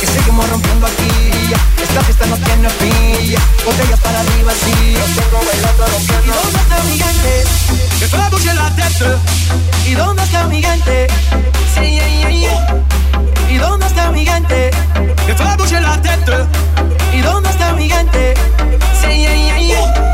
que seguimos rompiendo aquí. Esta fiesta no tiene fin, Botellas para arriba, sí. Yo tengo bailando, rompiendo. ¿Y dónde está mi gente? Que toda la noche la ¿Y dónde está mi gente? Sí, yeah, yeah. ¿Y dónde está mi gente? Que toda la noche la ¿Y dónde está mi gente? Sí, yeah, yeah, yeah.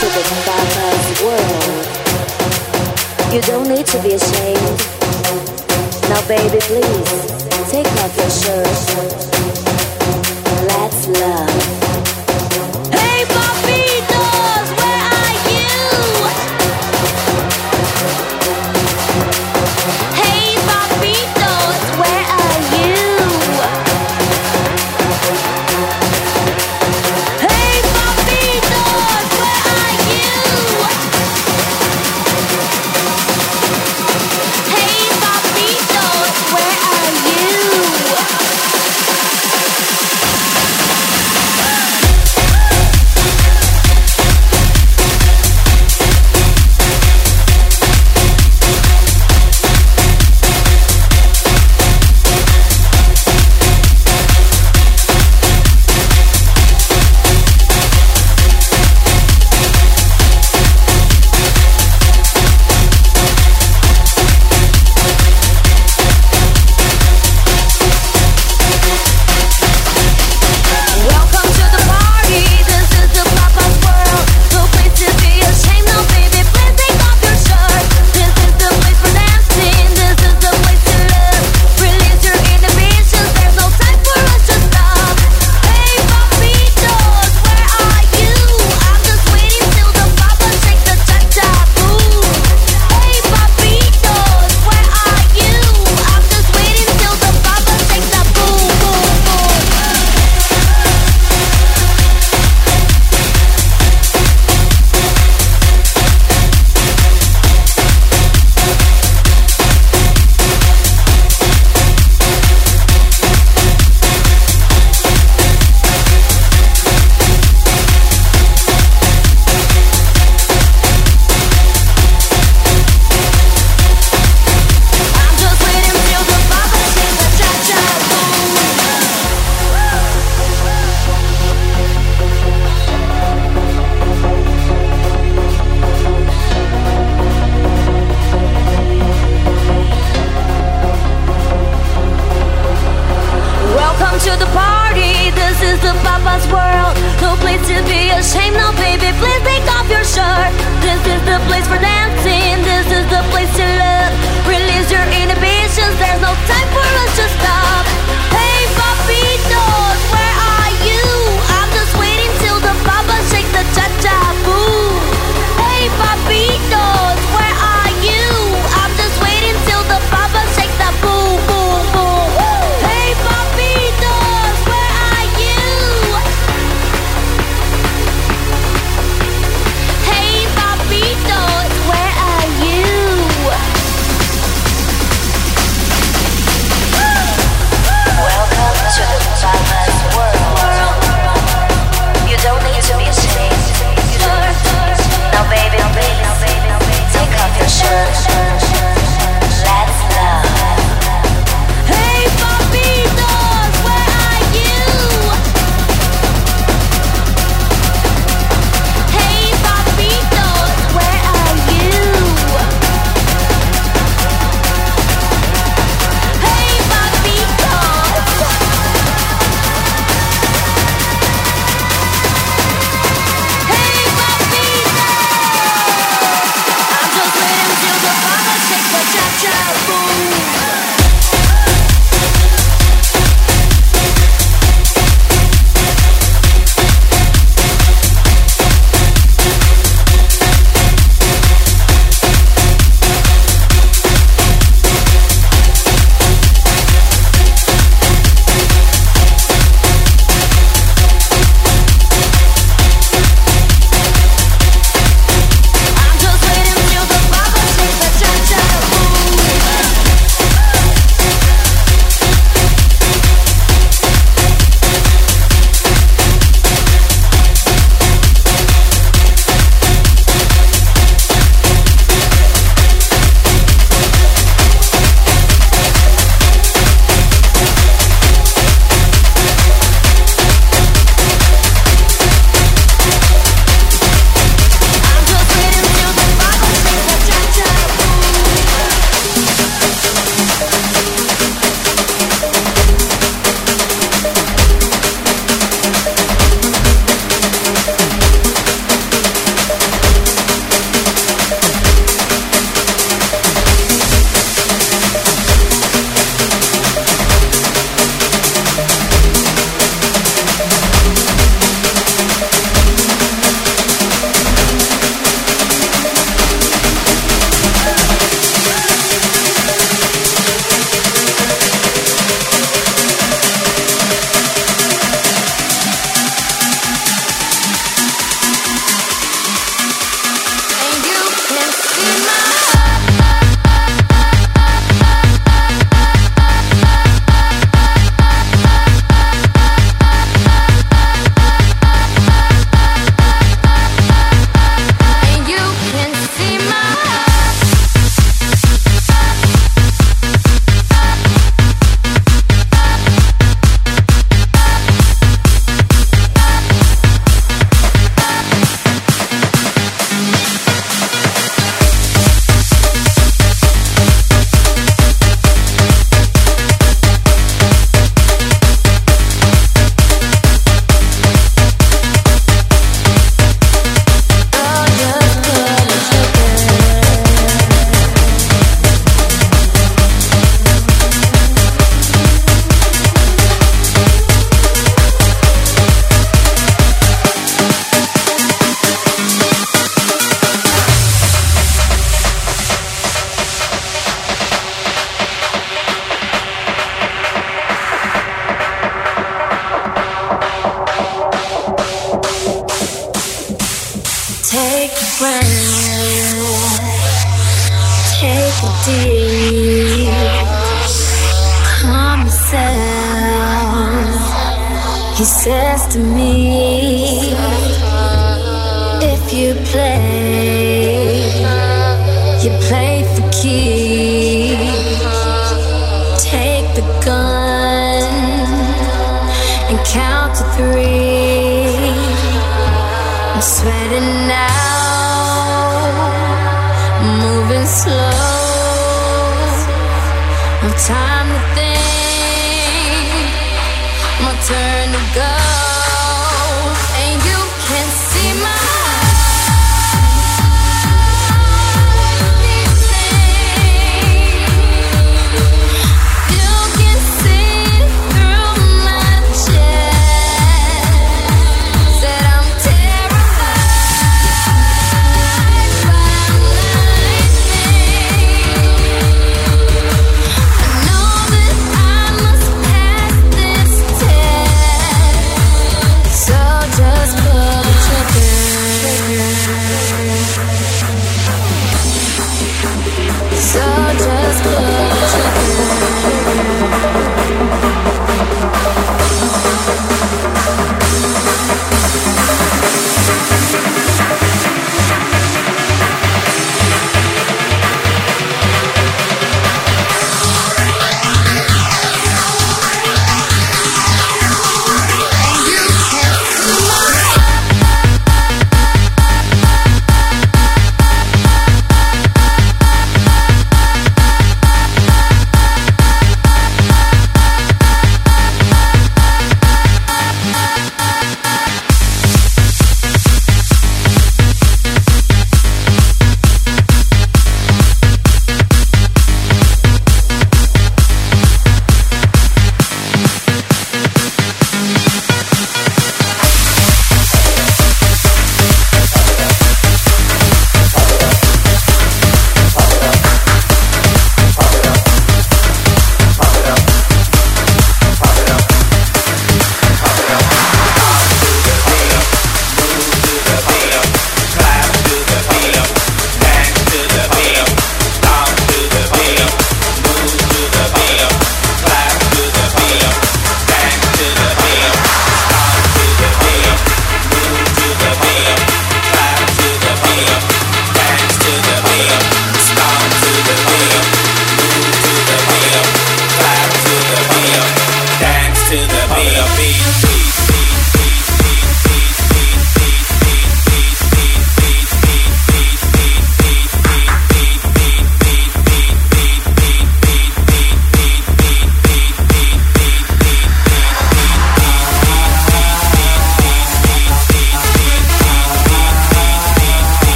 to the father's world. You don't need to be ashamed. Now, baby, please take off your shirt. Let's love.